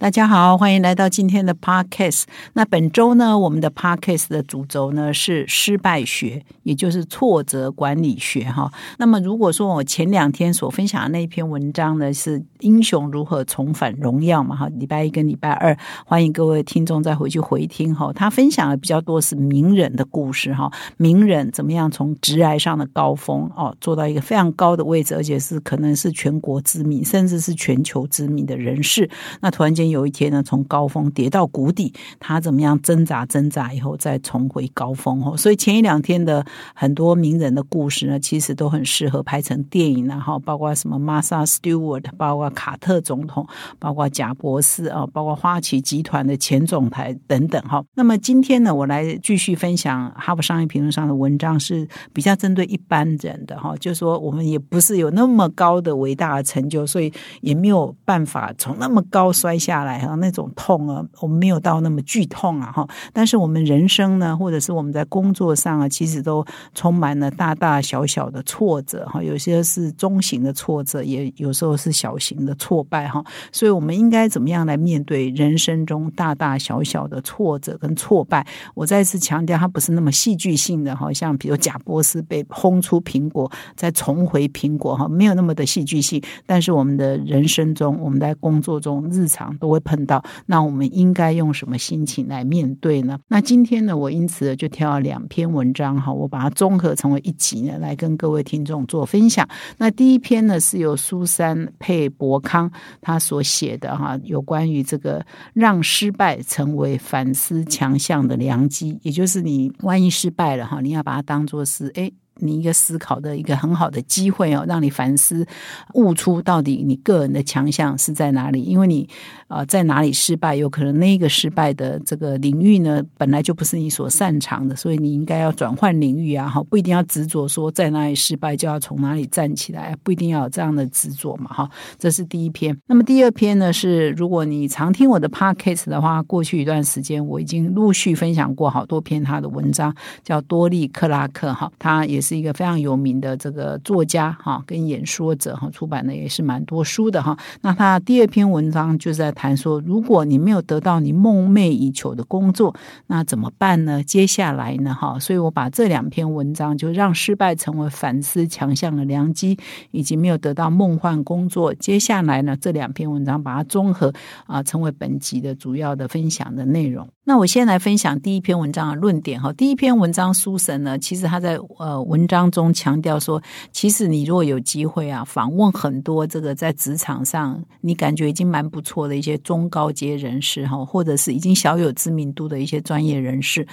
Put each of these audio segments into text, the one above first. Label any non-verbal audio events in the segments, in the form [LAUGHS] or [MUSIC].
大家好，欢迎来到今天的 Podcast。那本周呢，我们的 Podcast 的主轴呢是失败学，也就是挫折管理学哈。那么，如果说我前两天所分享的那篇文章呢，是英雄如何重返荣耀嘛哈？礼拜一跟礼拜二，欢迎各位听众再回去回听哈。他分享的比较多是名人的故事哈，名人怎么样从直癌上的高峰哦，做到一个非常高的位置，而且是可能是全国知名，甚至是全球知名的人士。那突然间。有一天呢，从高峰跌到谷底，他怎么样挣扎挣扎以后再重回高峰哦。所以前一两天的很多名人的故事呢，其实都很适合拍成电影，然后包括什么 Martha Stewart，包括卡特总统，包括贾博士啊，包括花旗集团的前总裁等等哈。那么今天呢，我来继续分享哈佛商业评论上的文章，是比较针对一般人的哈，就是说我们也不是有那么高的伟大的成就，所以也没有办法从那么高摔下。来哈，那种痛啊，我们没有到那么剧痛啊哈。但是我们人生呢，或者是我们在工作上啊，其实都充满了大大小小的挫折哈。有些是中型的挫折，也有时候是小型的挫败哈。所以我们应该怎么样来面对人生中大大小小的挫折跟挫败？我再次强调，它不是那么戏剧性的哈。像比如贾波斯被轰出苹果，再重回苹果哈，没有那么的戏剧性。但是我们的人生中，我们在工作中日常。都会碰到，那我们应该用什么心情来面对呢？那今天呢，我因此就挑了两篇文章哈，我把它综合成为一集呢，来跟各位听众做分享。那第一篇呢，是由苏珊佩伯康他所写的哈，有关于这个让失败成为反思强项的良机，也就是你万一失败了哈，你要把它当做是哎。你一个思考的一个很好的机会哦，让你反思、悟出到底你个人的强项是在哪里。因为你啊，在哪里失败，有可能那个失败的这个领域呢，本来就不是你所擅长的，所以你应该要转换领域啊！哈，不一定要执着说在哪里失败就要从哪里站起来，不一定要有这样的执着嘛！哈，这是第一篇。那么第二篇呢，是如果你常听我的 podcast 的话，过去一段时间我已经陆续分享过好多篇他的文章，叫多利克拉克哈，他也是。是一个非常有名的这个作家哈，跟演说者哈，出版的也是蛮多书的哈。那他第二篇文章就是在谈说，如果你没有得到你梦寐以求的工作，那怎么办呢？接下来呢？哈，所以我把这两篇文章，就让失败成为反思强项的良机，以及没有得到梦幻工作，接下来呢，这两篇文章把它综合啊，成为本集的主要的分享的内容。那我先来分享第一篇文章的论点哈。第一篇文章书神呢，其实他在呃文章中强调说，其实你如果有机会啊，访问很多这个在职场上你感觉已经蛮不错的一些中高阶人士哈，或者是已经小有知名度的一些专业人士，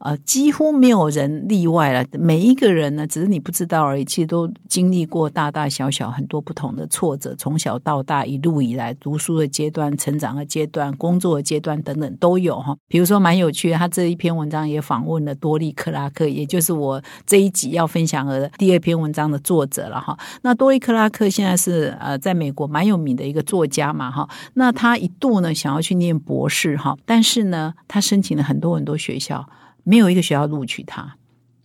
呃，几乎没有人例外了。每一个人呢，只是你不知道而已，其实都经历过大大小小很多不同的挫折，从小到大一路以来，读书的阶段、成长的阶段、工作的阶段等等都有哈。比如说蛮有趣的，他这一篇文章也访问了多利克拉克，也就是我这一集要分享的第二篇文章的作者了哈。那多利克拉克现在是呃在美国蛮有名的一个作家嘛哈。那他一度呢想要去念博士哈，但是呢他申请了很多很多学校，没有一个学校录取他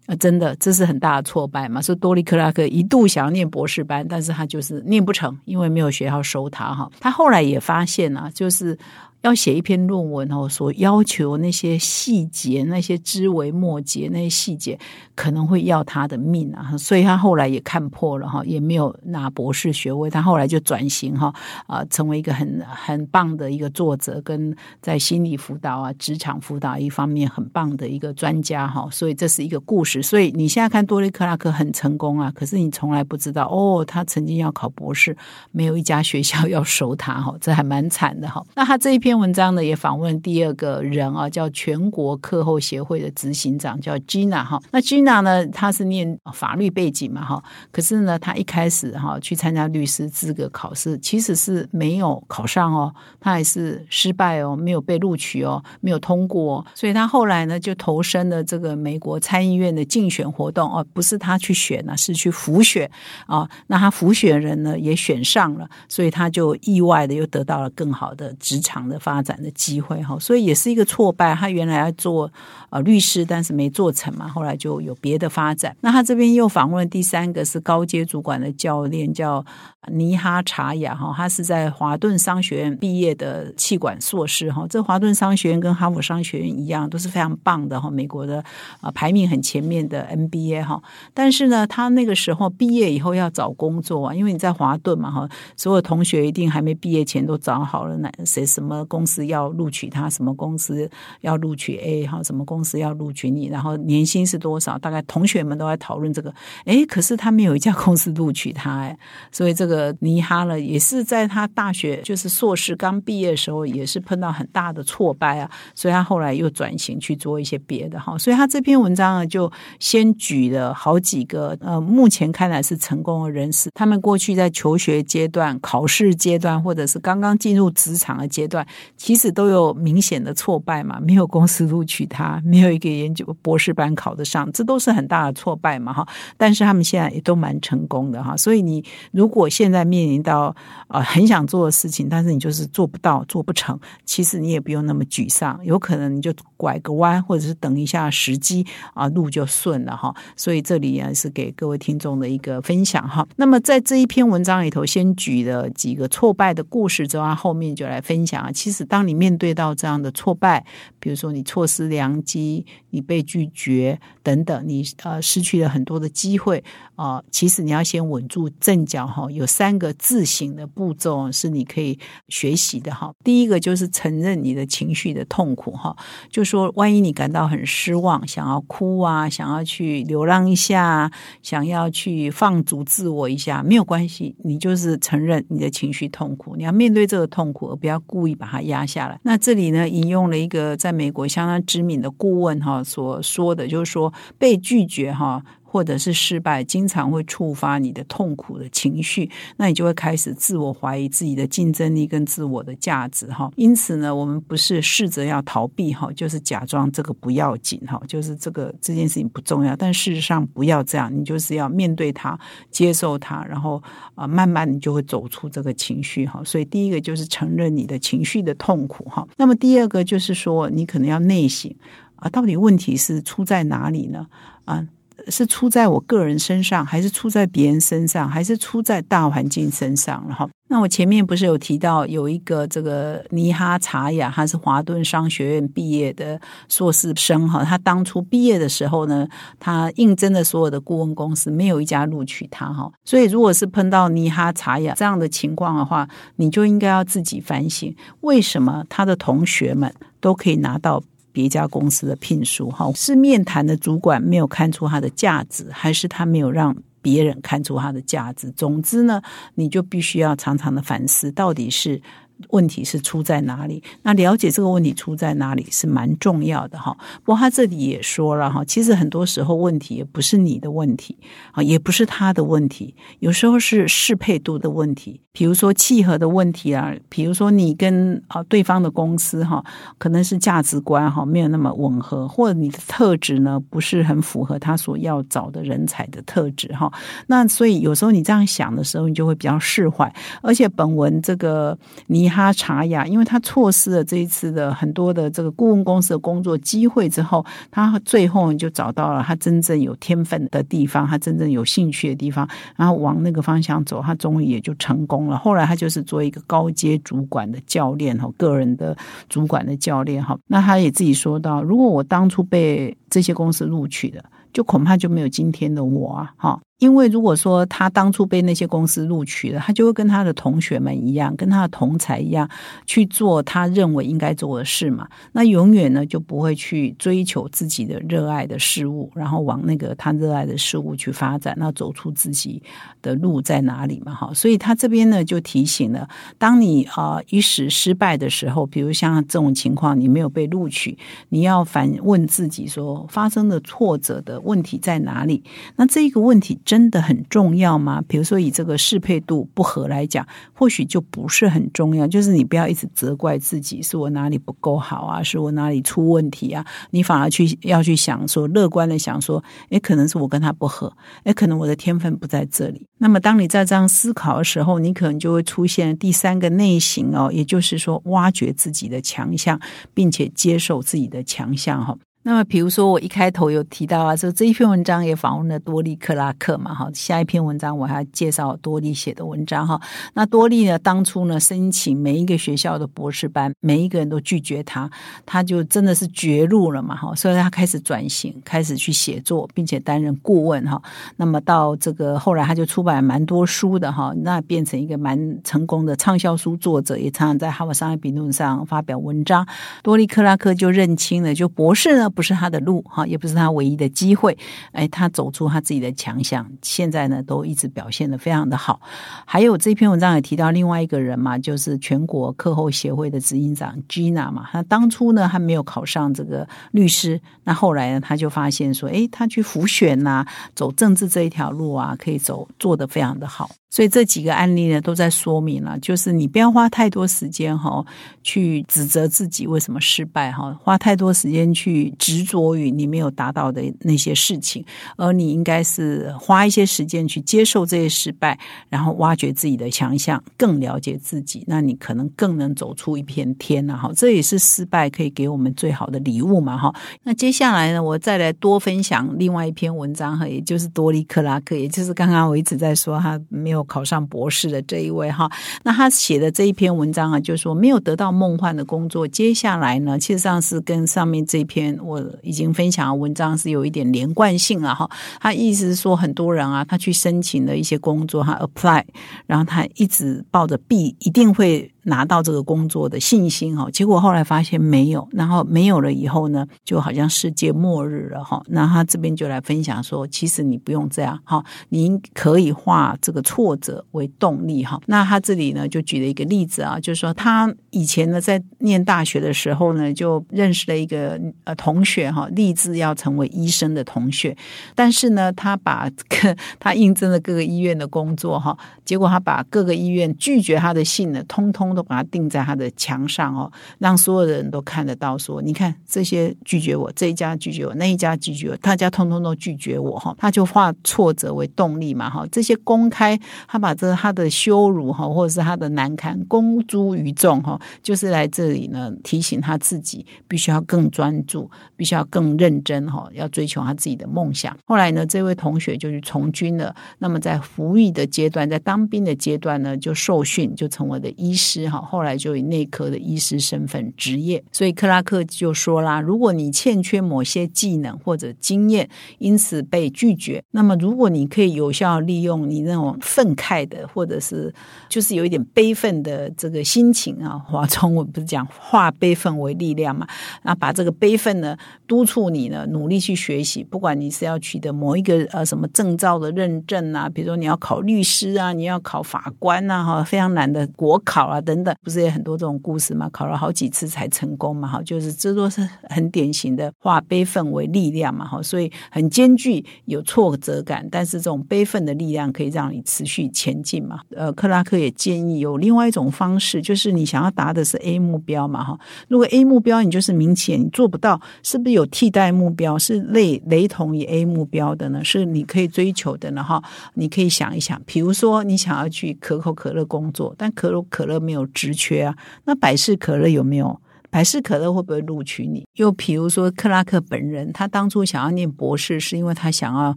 啊，真的这是很大的挫败嘛。所以多利克拉克一度想要念博士班，但是他就是念不成，因为没有学校收他哈。他后来也发现啊，就是。要写一篇论文哦，所要求那些细节、那些枝微末节、那些细节，可能会要他的命啊！所以他后来也看破了哈，也没有拿博士学位。他后来就转型哈啊，成为一个很很棒的一个作者，跟在心理辅导啊、职场辅导一方面很棒的一个专家哈。所以这是一个故事。所以你现在看多利克拉克很成功啊，可是你从来不知道哦，他曾经要考博士，没有一家学校要收他哈，这还蛮惨的哈。那他这一篇。篇文章呢，也访问第二个人啊，叫全国课后协会的执行长，叫 Gina 哈。那 Gina 呢，她是念法律背景嘛哈，可是呢，她一开始哈去参加律师资格考试，其实是没有考上哦，她还是失败哦，没有被录取哦，没有通过，所以她后来呢就投身了这个美国参议院的竞选活动哦，不是她去选呢，是去辅选啊。那他辅选人呢也选上了，所以他就意外的又得到了更好的职场的发展的机会哈，所以也是一个挫败。他原来要做呃律师，但是没做成嘛，后来就有别的发展。那他这边又访问第三个是高阶主管的教练，叫。尼哈查雅哈，他是在华顿商学院毕业的气管硕士哈。这华顿商学院跟哈佛商学院一样，都是非常棒的哈，美国的啊排名很前面的 MBA 哈。但是呢，他那个时候毕业以后要找工作啊，因为你在华顿嘛哈，所有同学一定还没毕业前都找好了，哪谁什么公司要录取他，什么公司要录取 A 哈，什么公司要录取你，然后年薪是多少？大概同学们都在讨论这个。哎，可是他没有一家公司录取他哎，所以这个。尼哈了，也是在他大学就是硕士刚毕业的时候，也是碰到很大的挫败啊，所以他后来又转型去做一些别的哈。所以他这篇文章呢，就先举了好几个呃，目前看来是成功的人士，他们过去在求学阶段、考试阶段，或者是刚刚进入职场的阶段，其实都有明显的挫败嘛，没有公司录取他，没有一个研究博士班考得上，这都是很大的挫败嘛哈。但是他们现在也都蛮成功的哈，所以你如果现在面临到呃很想做的事情，但是你就是做不到、做不成，其实你也不用那么沮丧，有可能你就拐个弯，或者是等一下时机啊，路就顺了哈。所以这里也是给各位听众的一个分享哈。那么在这一篇文章里头，先举了几个挫败的故事之后，后面就来分享啊。其实当你面对到这样的挫败，比如说你错失良机，你被拒绝等等，你呃失去了很多的机会啊，其实你要先稳住阵脚哈。有三个自省的步骤是你可以学习的哈。第一个就是承认你的情绪的痛苦哈，就说万一你感到很失望，想要哭啊，想要去流浪一下，想要去放逐自我一下，没有关系，你就是承认你的情绪痛苦，你要面对这个痛苦，而不要故意把它压下来。那这里呢，引用了一个在美国相当知名的顾问哈所说的，就是说被拒绝哈。或者是失败，经常会触发你的痛苦的情绪，那你就会开始自我怀疑自己的竞争力跟自我的价值哈。因此呢，我们不是试着要逃避哈，就是假装这个不要紧哈，就是这个这件事情不重要。但事实上不要这样，你就是要面对它，接受它，然后啊，慢慢你就会走出这个情绪哈。所以第一个就是承认你的情绪的痛苦哈。那么第二个就是说，你可能要内省啊，到底问题是出在哪里呢？啊？是出在我个人身上，还是出在别人身上，还是出在大环境身上？然后，那我前面不是有提到有一个这个尼哈查雅，他是华顿商学院毕业的硕士生哈。他当初毕业的时候呢，他应征的所有的顾问公司没有一家录取他哈。所以，如果是碰到尼哈查雅这样的情况的话，你就应该要自己反省，为什么他的同学们都可以拿到。别家公司的聘书，哈，是面谈的主管没有看出他的价值，还是他没有让别人看出他的价值？总之呢，你就必须要常常的反思，到底是。问题是出在哪里？那了解这个问题出在哪里是蛮重要的哈。不过他这里也说了哈，其实很多时候问题也不是你的问题啊，也不是他的问题，有时候是适配度的问题，比如说契合的问题啊，比如说你跟啊对方的公司哈，可能是价值观哈没有那么吻合，或者你的特质呢不是很符合他所要找的人才的特质哈。那所以有时候你这样想的时候，你就会比较释怀。而且本文这个你。他查雅，因为他错失了这一次的很多的这个顾问公司的工作机会之后，他最后就找到了他真正有天分的地方，他真正有兴趣的地方，然后往那个方向走，他终于也就成功了。后来他就是做一个高阶主管的教练哈，个人的主管的教练哈。那他也自己说到，如果我当初被这些公司录取的，就恐怕就没有今天的我啊哈。因为如果说他当初被那些公司录取了，他就会跟他的同学们一样，跟他的同才一样去做他认为应该做的事嘛。那永远呢就不会去追求自己的热爱的事物，然后往那个他热爱的事物去发展，那走出自己的路在哪里嘛？哈，所以他这边呢就提醒了：当你啊一时失败的时候，比如像这种情况，你没有被录取，你要反问自己说，发生的挫折的问题在哪里？那这一个问题。真的很重要吗？比如说以这个适配度不合来讲，或许就不是很重要。就是你不要一直责怪自己，是我哪里不够好啊，是我哪里出问题啊？你反而去要去想说，乐观的想说，诶，可能是我跟他不合，诶，可能我的天分不在这里。那么当你在这样思考的时候，你可能就会出现第三个内型哦，也就是说，挖掘自己的强项，并且接受自己的强项哈。那么，比如说我一开头有提到啊，说这一篇文章也访问了多利克拉克嘛，哈，下一篇文章我还要介绍多利写的文章哈。那多利呢，当初呢申请每一个学校的博士班，每一个人都拒绝他，他就真的是绝路了嘛，哈，所以他开始转型，开始去写作，并且担任顾问哈。那么到这个后来，他就出版蛮多书的哈，那变成一个蛮成功的畅销书作者，也常常在《哈佛商业评论》上发表文章。多利克拉克就认清了，就博士呢。不是他的路哈，也不是他唯一的机会。哎，他走出他自己的强项，现在呢都一直表现的非常的好。还有这篇文章也提到另外一个人嘛，就是全国课后协会的执行长 Gina 嘛。他当初呢还没有考上这个律师，那后来呢他就发现说，哎，他去辅选呐，走政治这一条路啊，可以走做的非常的好。所以这几个案例呢，都在说明了，就是你不要花太多时间哈，去指责自己为什么失败哈，花太多时间去执着于你没有达到的那些事情，而你应该是花一些时间去接受这些失败，然后挖掘自己的强项，更了解自己，那你可能更能走出一片天呐哈。这也是失败可以给我们最好的礼物嘛哈。那接下来呢，我再来多分享另外一篇文章哈，也就是多利克拉克，也就是刚刚我一直在说他没有。考上博士的这一位哈，那他写的这一篇文章啊，就是说没有得到梦幻的工作，接下来呢，其实上是跟上面这篇我已经分享的文章是有一点连贯性了哈。他意思是说，很多人啊，他去申请了一些工作，他 apply，然后他一直抱着必一定会。拿到这个工作的信心哈，结果后来发现没有，然后没有了以后呢，就好像世界末日了哈。那他这边就来分享说，其实你不用这样哈，您可以化这个挫折为动力哈。那他这里呢就举了一个例子啊，就是说他以前呢在念大学的时候呢，就认识了一个呃同学哈，立志要成为医生的同学，但是呢他把 [LAUGHS] 他应征了各个医院的工作哈，结果他把各个医院拒绝他的信呢，通通。都把它钉在他的墙上哦，让所有的人都看得到。说，你看这些拒绝我，这一家拒绝我，那一家拒绝我，大家通通都拒绝我哈。他就化挫折为动力嘛哈。这些公开，他把这他的羞辱哈，或者是他的难堪公诸于众哈，就是来这里呢提醒他自己，必须要更专注，必须要更认真哈，要追求他自己的梦想。后来呢，这位同学就去从军了。那么在服役的阶段，在当兵的阶段呢，就受训，就成为了医师。好，后来就以内科的医师身份执业，所以克拉克就说啦：如果你欠缺某些技能或者经验，因此被拒绝，那么如果你可以有效利用你那种愤慨的，或者是就是有一点悲愤的这个心情啊，华中文不是讲化悲愤为力量嘛？那把这个悲愤呢，督促你呢，努力去学习，不管你是要取得某一个呃什么证照的认证啊，比如说你要考律师啊，你要考法官啊，哈，非常难的国考啊。等等等，不是也很多这种故事吗？考了好几次才成功嘛，哈，就是这都是很典型的化悲愤为力量嘛，哈，所以很艰巨，有挫折感，但是这种悲愤的力量可以让你持续前进嘛。呃，克拉克也建议有另外一种方式，就是你想要达的是 A 目标嘛，哈，如果 A 目标你就是明显你做不到，是不是有替代目标是类雷同于 A 目标的呢？是你可以追求的呢，哈，你可以想一想，比如说你想要去可口可乐工作，但可口可乐没有。有直缺啊，那百事可乐有没有？百事可乐会不会录取你？又比如说克拉克本人，他当初想要念博士，是因为他想要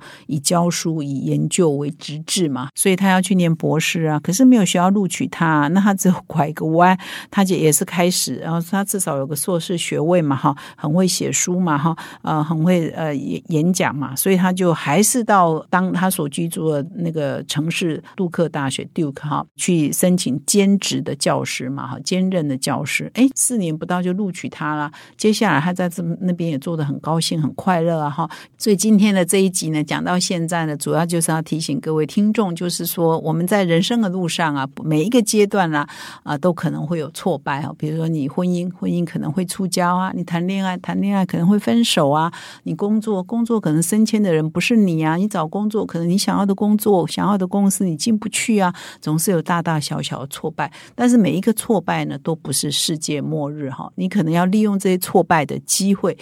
以教书、以研究为职志嘛，所以他要去念博士啊。可是没有学校录取他，那他只有拐个弯，他就也是开始，然后他至少有个硕士学位嘛，哈，很会写书嘛，哈，呃，很会呃演演讲嘛，所以他就还是到当他所居住的那个城市杜克大学 Duke 哈去申请兼职的教师嘛，哈，兼任的教师，哎，四年不到就录取他了，接下来。他在这那边也做的很高兴、很快乐啊！哈，所以今天的这一集呢，讲到现在呢，主要就是要提醒各位听众，就是说我们在人生的路上啊，每一个阶段啦啊，都可能会有挫败啊。比如说你婚姻，婚姻可能会出交啊；你谈恋爱，谈恋爱可能会分手啊；你工作，工作可能升迁的人不是你啊；你找工作，可能你想要的工作、想要的公司你进不去啊。总是有大大小小的挫败，但是每一个挫败呢，都不是世界末日哈。你可能要利用这些挫败的。机会，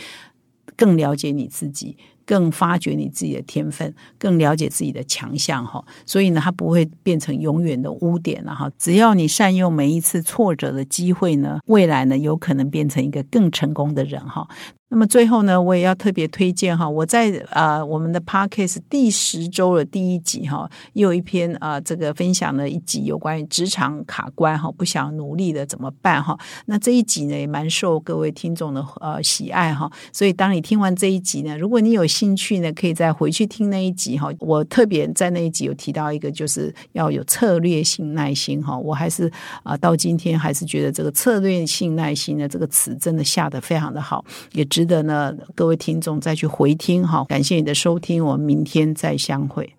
更了解你自己，更发掘你自己的天分，更了解自己的强项哈。所以呢，它不会变成永远的污点了哈。只要你善用每一次挫折的机会呢，未来呢，有可能变成一个更成功的人哈。那么最后呢，我也要特别推荐哈，我在啊我们的 Podcast 第十周的第一集哈，又一篇啊这个分享了一集有关于职场卡关哈，不想努力的怎么办哈？那这一集呢也蛮受各位听众的呃喜爱哈，所以当你听完这一集呢，如果你有兴趣呢，可以再回去听那一集哈。我特别在那一集有提到一个，就是要有策略性耐心哈。我还是啊到今天还是觉得这个策略性耐心呢这个词真的下的非常的好，也值。值得呢，各位听众再去回听哈。感谢你的收听，我们明天再相会。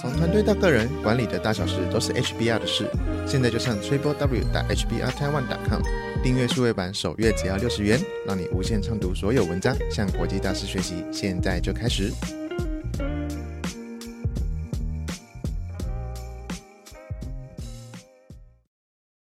从团队到个人，管理的大小事都是 HBR 的事。现在就上 triple w 打 HBR Taiwan com 订阅数位版，首月只要六十元，让你无限畅读所有文章，向国际大师学习。现在就开始。